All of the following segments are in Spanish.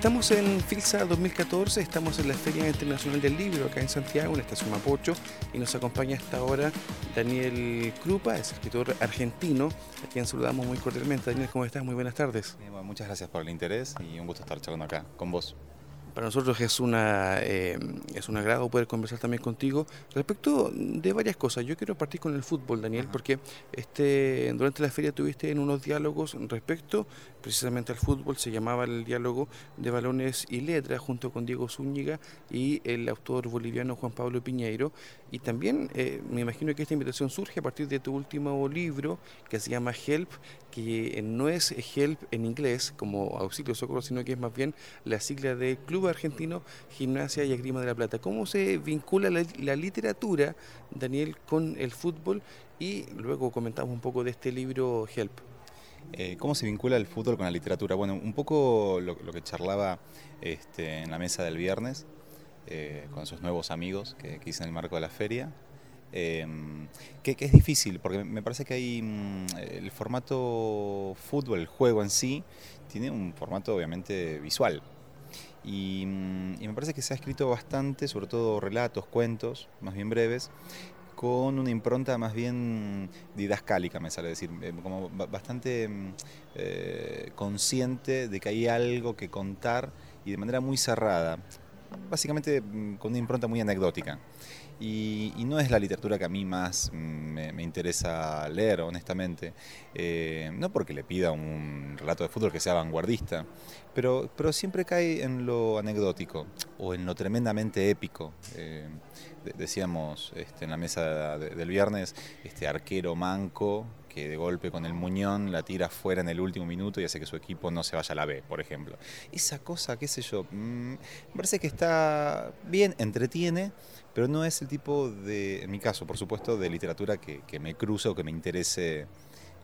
Estamos en FILSA 2014, estamos en la Feria Internacional del Libro acá en Santiago, en la estación Mapocho, y nos acompaña hasta ahora Daniel Krupa, es escritor argentino, a quien saludamos muy cordialmente. Daniel, ¿cómo estás? Muy buenas tardes. muchas gracias por el interés y un gusto estar charlando acá con vos. Para nosotros es, una, eh, es un agrado poder conversar también contigo respecto de varias cosas. Yo quiero partir con el fútbol, Daniel, porque este, durante la feria tuviste en unos diálogos respecto precisamente al fútbol, se llamaba el diálogo de balones y letras junto con Diego Zúñiga y el autor boliviano Juan Pablo Piñeiro. Y también eh, me imagino que esta invitación surge a partir de tu último libro que se llama Help, que no es Help en inglés como auxilio socorro, sino que es más bien la sigla de Club Argentino Gimnasia y Esgrima de la Plata. ¿Cómo se vincula la, literatura, Daniel, con el fútbol? Y luego comentamos un poco de este libro Help. Eh, ¿Cómo se vincula el fútbol con la literatura? Bueno, un poco lo, que charlaba este, en la mesa del viernes eh, con sus nuevos amigos que, hice en el marco de la feria. Em, que, es difícil, porque me parece que hay mm, el formato fútbol, el juego en sí, tiene un formato obviamente visual. Y, mm, y, me parece que se ha escrito bastante, sobre todo relatos, cuentos, más bien breves, con una impronta más bien didascálica, me sale decir, eh, como bastante mm, eh, consciente de que hay algo que contar y de manera muy cerrada, básicamente mm, con una impronta muy anecdótica. Y, no es la literatura que a mí más mm, me, interesa leer, honestamente. Eh, no porque le pida un relato de fútbol que sea vanguardista, pero, pero siempre cae en lo anecdótico o en lo tremendamente épico. Eh, decíamos este, en la mesa del viernes, este arquero manco que de golpe con el muñón la tira fuera en el último minuto y hace que su equipo no se vaya a la B, por ejemplo. Esa cosa, qué sé yo, mm, me parece que está bien, entretiene, pero no es el tipo de, en mi caso, por supuesto, de literatura que, me cruza o que me interese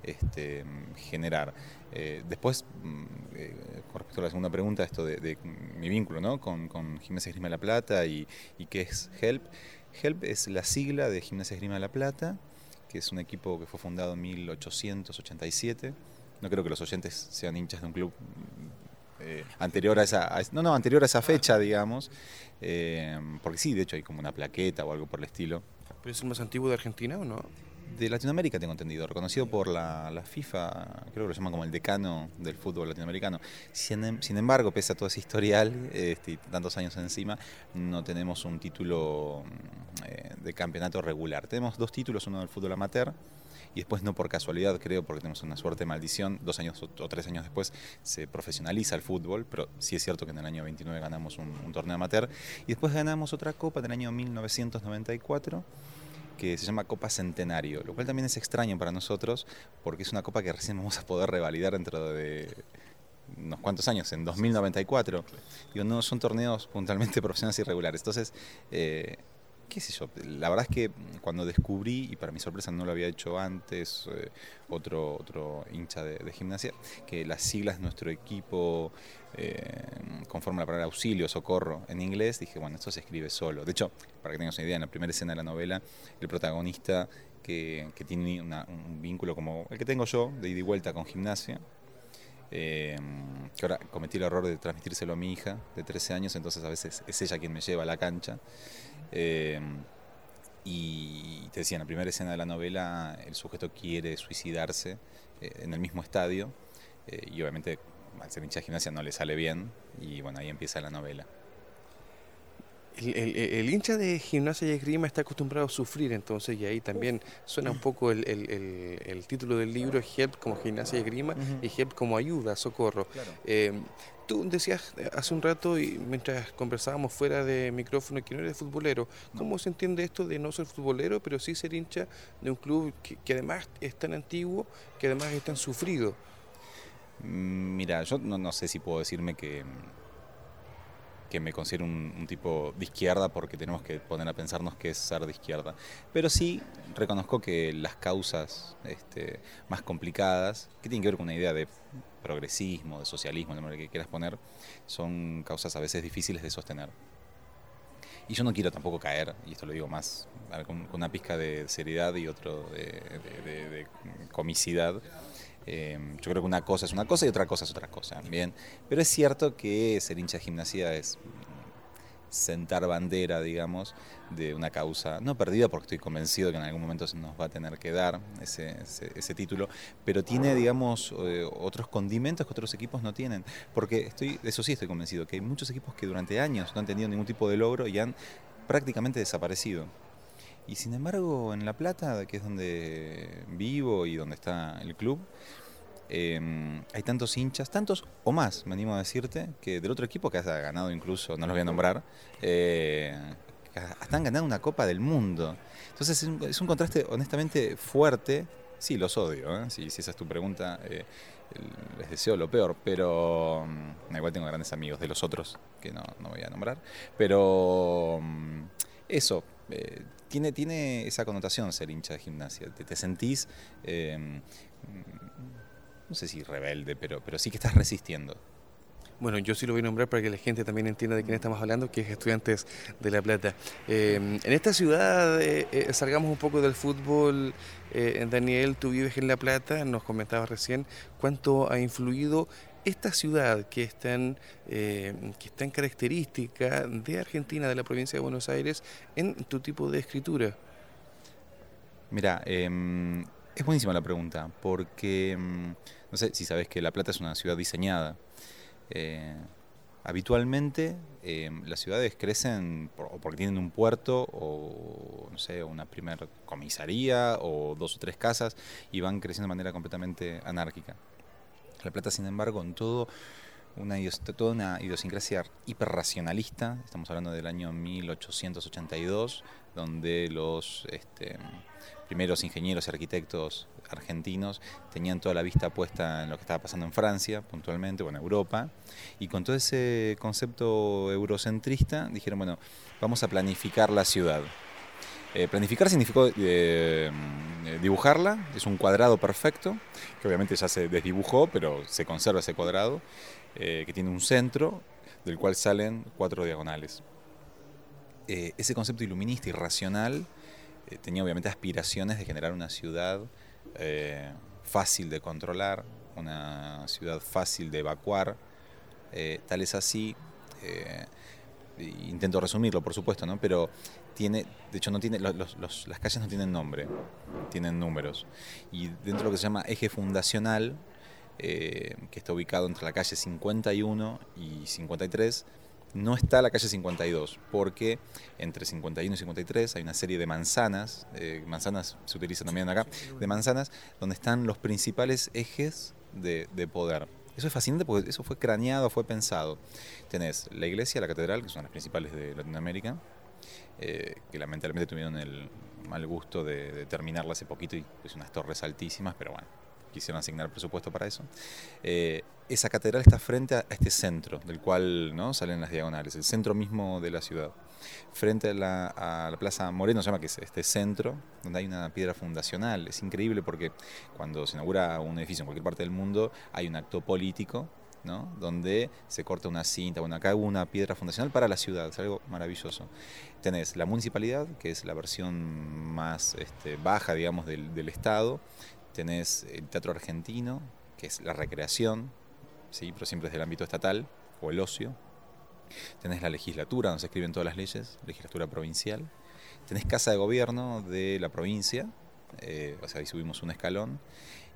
este, generar. Eh, después, mm, eh, con respecto a la segunda pregunta, esto de, mi vínculo ¿no? con, con Gimnasia Esgrima de la Plata y, y qué es HELP. HELP es la sigla de Gimnasia Esgrima de la Plata, que es un equipo que fue fundado en 1887. No creo que los oyentes sean hinchas de un club eh, anterior a esa, no, no, anterior a esa fecha, digamos, eh, porque sí, de hecho hay como una plaqueta o algo por el estilo. ¿Pero es el más antiguo de Argentina o no? De Latinoamérica tengo entendido, reconocido por la, FIFA, creo que lo llaman como el decano del fútbol latinoamericano. Sin, em, embargo, pese a todo ese historial este, y tantos años encima, no tenemos un título eh, de campeonato regular. Tenemos dos títulos, uno del fútbol amateur, y después no por casualidad, creo, porque tenemos una suerte de maldición, dos años o tres años después se profesionaliza el fútbol, pero sí es cierto que en el año 29 ganamos un, torneo amateur y después ganamos otra copa del año 1994 que se llama Copa Centenario, lo cual también es extraño para nosotros porque es una copa que recién vamos a poder revalidar dentro de unos cuantos años, en 2094. Digo, no son torneos puntualmente profesionales y regulares. Entonces, eh, qué sé yo, la verdad es que cuando descubrí, y para mi sorpresa no lo había hecho antes, eh, otro, otro hincha de, gimnasia, que las siglas de nuestro equipo eh, conforman la palabra auxilio, socorro en inglés, dije, bueno, esto se escribe solo. De hecho, para que tengas una idea, en la primera escena de la novela, el protagonista que, tiene un vínculo como el que tengo yo, de ida y vuelta con gimnasia, eh, que ahora cometí el error de transmitírselo a mi hija de 13 años, entonces a veces es ella quien me lleva a la cancha. Eh, y te decía, en la primera escena de la novela el sujeto quiere suicidarse eh, en el mismo estadio y obviamente al ser de gimnasia no le sale bien y bueno, ahí empieza la novela. El, hincha de gimnasia y esgrima está acostumbrado a sufrir, entonces, y ahí también suena un poco el, título del libro, Help como gimnasia y esgrima y Help como ayuda, socorro. Eh, tú decías hace un rato, y mientras conversábamos fuera de micrófono, que no eres futbolero. ¿Cómo se entiende esto de no ser futbolero, pero sí ser hincha de un club que, además es tan antiguo, que además es tan sufrido? Mm, mira, yo no sé si puedo decirme que que me considero un, tipo de izquierda porque tenemos que poner a pensarnos qué es ser de izquierda. Pero sí reconozco que las causas este, más complicadas, que tienen que ver con una idea de progresismo, de socialismo, de lo que quieras poner, son causas a veces difíciles de sostener. Y yo no quiero tampoco caer, y esto lo digo más con, una pizca de seriedad y otro de comicidad, Em, yo creo que una cosa es una cosa y otra cosa es otra cosa. Bien, pero es cierto que ser hincha de gimnasia es sentar bandera, digamos, de una causa no perdida, porque estoy convencido que en algún momento se nos va a tener que dar ese, ese, título, pero tiene, digamos, eh, otros condimentos que otros equipos no tienen. Porque estoy, eso sí estoy convencido, que hay muchos equipos que durante años no han tenido ningún tipo de logro y han prácticamente desaparecido. Y sin embargo, en La Plata, que es donde vivo y donde está el club, em, hay tantos hinchas, tantos o más, me animo a decirte, que del otro equipo que ha ganado incluso, no los voy a nombrar, eh, están ganando una Copa del Mundo. Entonces es un, contraste honestamente fuerte. Sí, los odio, ¿eh? si, esa es tu pregunta. Eh, les deseo lo peor, pero mm, igual tengo grandes amigos de los otros que no, no voy a nombrar. Pero mm, eso, eh, tiene, tiene esa connotación ser hincha de gimnasia. Te, sentís, em, no sé si rebelde, pero, pero sí que estás resistiendo. Bueno, yo sí lo voy a nombrar para que la gente también entienda de quién estamos hablando, que es Estudiantes de La Plata. Em, en esta ciudad, eh, eh, salgamos un poco del fútbol. Daniel, tú vives en La Plata, nos comentabas recién cuánto ha influido esta ciudad que es tan, eh, que característica de Argentina, de la provincia de Buenos Aires, en tu tipo de escritura? Mira, em, es buenísima la pregunta, porque em, no sé si sabes que La Plata es una ciudad diseñada. Eh, habitualmente em, las ciudades crecen o porque tienen un puerto o no sé, una primera comisaría o dos o tres casas y van creciendo de manera completamente anárquica. La Plata, sin embargo, en todo una, toda una idiosincrasia hiperracionalista, estamos hablando del año 1882, donde los este, primeros ingenieros y arquitectos argentinos tenían toda la vista puesta en lo que estaba pasando en Francia, puntualmente, o en Europa, y con todo ese concepto eurocentrista dijeron, bueno, vamos a planificar la ciudad. Eh, planificar significó eh, dibujarla, es un cuadrado perfecto, que obviamente ya se desdibujó, pero se conserva ese cuadrado, eh, que tiene un centro del cual salen cuatro diagonales. ese concepto iluminista y racional tenía obviamente aspiraciones de generar una ciudad fácil de controlar, una ciudad fácil de evacuar, tal es así intento resumirlo, por supuesto, ¿no? Pero tiene, de hecho no tiene, las calles no tienen nombre, tienen números. Y dentro de lo que se llama eje fundacional, eh, que está ubicado entre la calle 51 y 53, no está la calle 52, porque entre 51 y 53 hay una serie de manzanas, eh, manzanas se utiliza también acá, de manzanas, donde están los principales ejes de, de poder. Eso es fascinante porque eso fue craneado, fue pensado. Tenés la iglesia, la catedral, que son las principales de Latinoamérica, eh, que lamentablemente tuvieron el mal gusto de, terminarla hace poquito y pues unas torres altísimas, pero bueno, quisieron asignar presupuesto para eso. Eh, esa catedral está frente a este centro, del cual ¿no? salen las diagonales, el centro mismo de la ciudad. Frente a la, Plaza Moreno, se llama que es este centro, donde hay una piedra fundacional. Es increíble porque cuando se inaugura un edificio en cualquier parte del mundo, hay un acto político donde se corta una cinta, bueno, acá hubo una piedra fundacional para la ciudad, es algo maravilloso. Tenés la municipalidad, que es la versión más este, baja, digamos, del, del, Estado, tenés el Teatro Argentino, que es la recreación, ¿sí? pero siempre es del ámbito estatal, o el ocio. Tenés la legislatura, donde se escriben todas las leyes, legislatura provincial. Tenés casa de gobierno de la provincia, eh, o sea, ahí subimos un escalón.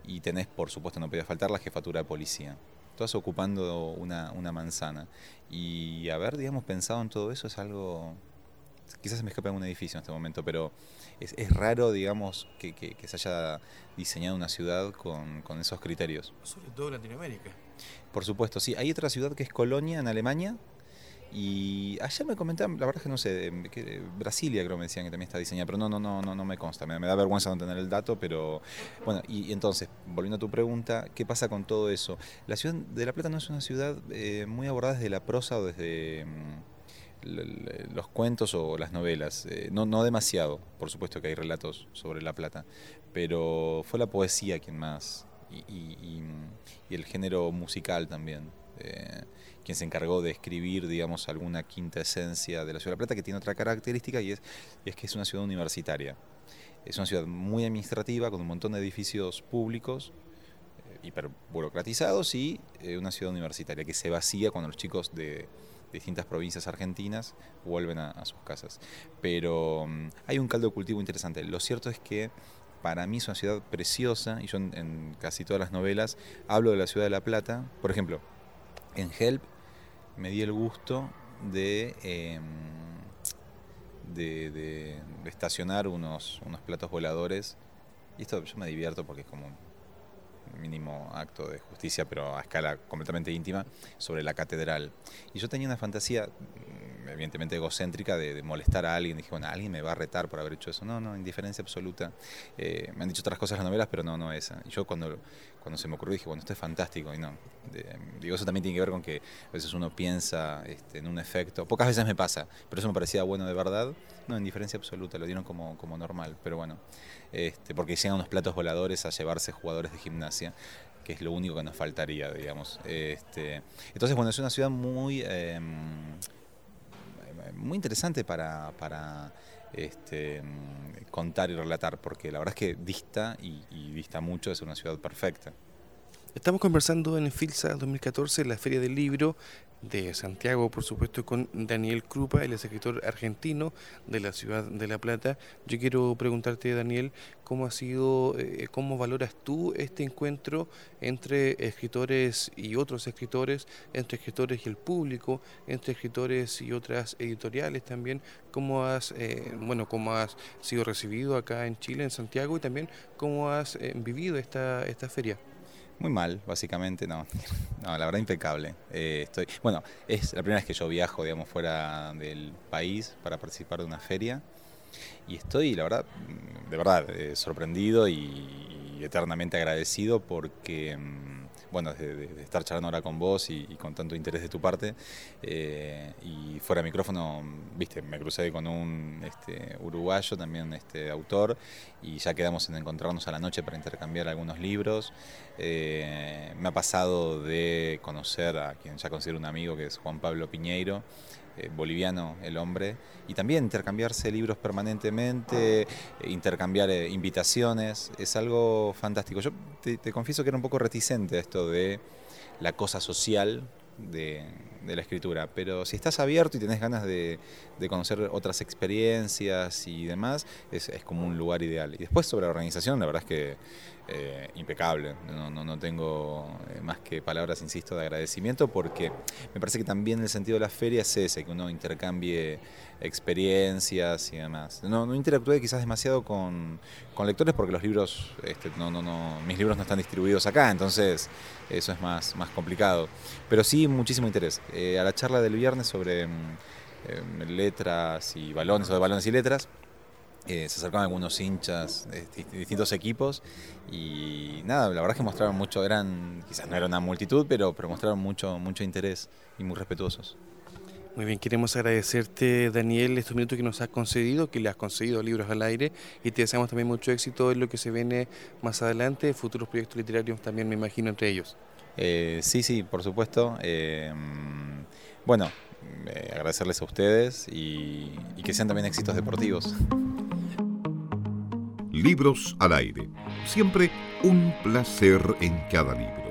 Y tenés, por supuesto, no podía faltar la jefatura de policía. Todas ocupando una, una manzana. Y haber, digamos, pensado en todo eso es algo quizás se me escapa en un edificio en este momento, pero es, es raro, digamos, que, que, se haya diseñado una ciudad con, con, esos criterios. Sobre todo en Latinoamérica. Por supuesto, sí. Hay otra ciudad que es Colonia, en Alemania, Y ayer me comentaban, la verdad es que no sé, que Brasilia creo me decían que también está diseñada, pero no, no, no, no, no me consta, me, da vergüenza no tener el dato, pero bueno, y, entonces, volviendo a tu pregunta, ¿qué pasa con todo eso? La ciudad de La Plata no es una ciudad eh, muy abordada desde la prosa o desde mm, los cuentos o las novelas, eh, no, no demasiado, por supuesto que hay relatos sobre La Plata, pero fue la poesía quien más, y, el género musical también. Eh, quien se encargó de escribir, digamos, alguna quinta esencia de la ciudad de La Plata, que tiene otra característica y es, es que es una ciudad universitaria. Es una ciudad muy administrativa, con un montón de edificios públicos, eh, hiperburocratizados, y eh, una ciudad universitaria que se vacía cuando los chicos de, distintas provincias argentinas vuelven a, sus casas. Pero mm, hay un caldo de cultivo interesante. Lo cierto es que para mí es una ciudad preciosa, y yo en casi todas las novelas hablo de la ciudad de La Plata. Por ejemplo, en Help me di el gusto de, em, de, estacionar unos, unos platos voladores. Y esto yo me divierto porque es como un mínimo acto de justicia, pero a escala completamente íntima, sobre la catedral. Y yo tenía una fantasía evidentemente egocéntrica de, molestar a alguien. Dije, bueno, alguien me va a retar por haber hecho eso. No, no, indiferencia absoluta. Eh, me han dicho otras cosas en las novelas, pero no, no esa. Y yo cuando, cuando se me ocurrió dije, bueno, esto es fantástico. Y no, digo, eso también tiene que ver con que a veces uno piensa este, en un efecto. Pocas veces me pasa, pero eso me parecía bueno de verdad. No, indiferencia absoluta, lo dieron como, como normal. Pero bueno, este, porque llegan unos platos voladores a llevarse jugadores de gimnasia que es lo único que nos faltaría, digamos. Este, entonces, bueno, es una ciudad muy... Em, muy interesante para, para este, contar y relatar, porque la verdad es que dista y, y dista mucho de ser una ciudad perfecta. Estamos conversando en FILSA 2014, la Feria del Libro, de Santiago, por supuesto, con Daniel Krupa, el escritor argentino de la ciudad de La Plata. Yo quiero preguntarte, Daniel, cómo ha sido, eh, cómo valoras tú este encuentro entre escritores y otros escritores, entre escritores y el público, entre escritores y otras editoriales también, cómo has, eh, bueno, cómo has sido recibido acá en Chile, en Santiago, y también cómo has eh, vivido esta, esta feria. Muy mal, básicamente, no. No, la verdad impecable. Eh, estoy, bueno, es la primera vez que yo viajo, digamos, fuera del país para participar de una feria. Y estoy, la verdad, de verdad, eh, sorprendido y, eternamente agradecido porque... Mm, bueno, de, estar charlando ahora con vos y, con tanto interés de tu parte. Eh, y fuera de micrófono, viste, me crucé con un este, uruguayo, también este, autor, y ya quedamos en encontrarnos a la noche para intercambiar algunos libros. Eh, me ha pasado de conocer a quien ya considero un amigo, que es Juan Pablo Piñeiro, eh, boliviano el hombre, y también intercambiarse libros permanentemente, eh, intercambiar eh, invitaciones, es algo fantástico. Yo te, te, confieso que era un poco reticente esto de la cosa social de, la escritura, pero si estás abierto y tenés ganas de, conocer otras experiencias y demás, es, como un lugar ideal. Y después sobre la organización, la verdad es que eh, impecable, no, no, tengo eh, más que palabras, insisto, de agradecimiento, porque me parece que también el sentido de la feria es ese, que uno intercambie experiencias y demás. No, no interactué quizás demasiado con, lectores porque los libros, este, no, no, no, mis libros no están distribuidos acá, entonces eso es más, más complicado. Pero sí, muchísimo interés. Eh, a la charla del viernes sobre mm, em, letras y balones, o de balones y letras, eh, se acercaron algunos hinchas de distintos equipos y nada, la verdad es que mostraron mucho, eran, quizás no era una multitud, pero, pero mostraron mucho, mucho interés y muy respetuosos. Muy bien, queremos agradecerte, Daniel, estos minutos que nos has concedido, que le has concedido libros al aire y te deseamos también mucho éxito en lo que se viene más adelante, futuros proyectos literarios también me imagino entre ellos. Eh, sí, sí, por supuesto. Eh, bueno, eh, agradecerles a ustedes y que sean también éxitos deportivos. Libros al aire. Siempre un placer en cada libro.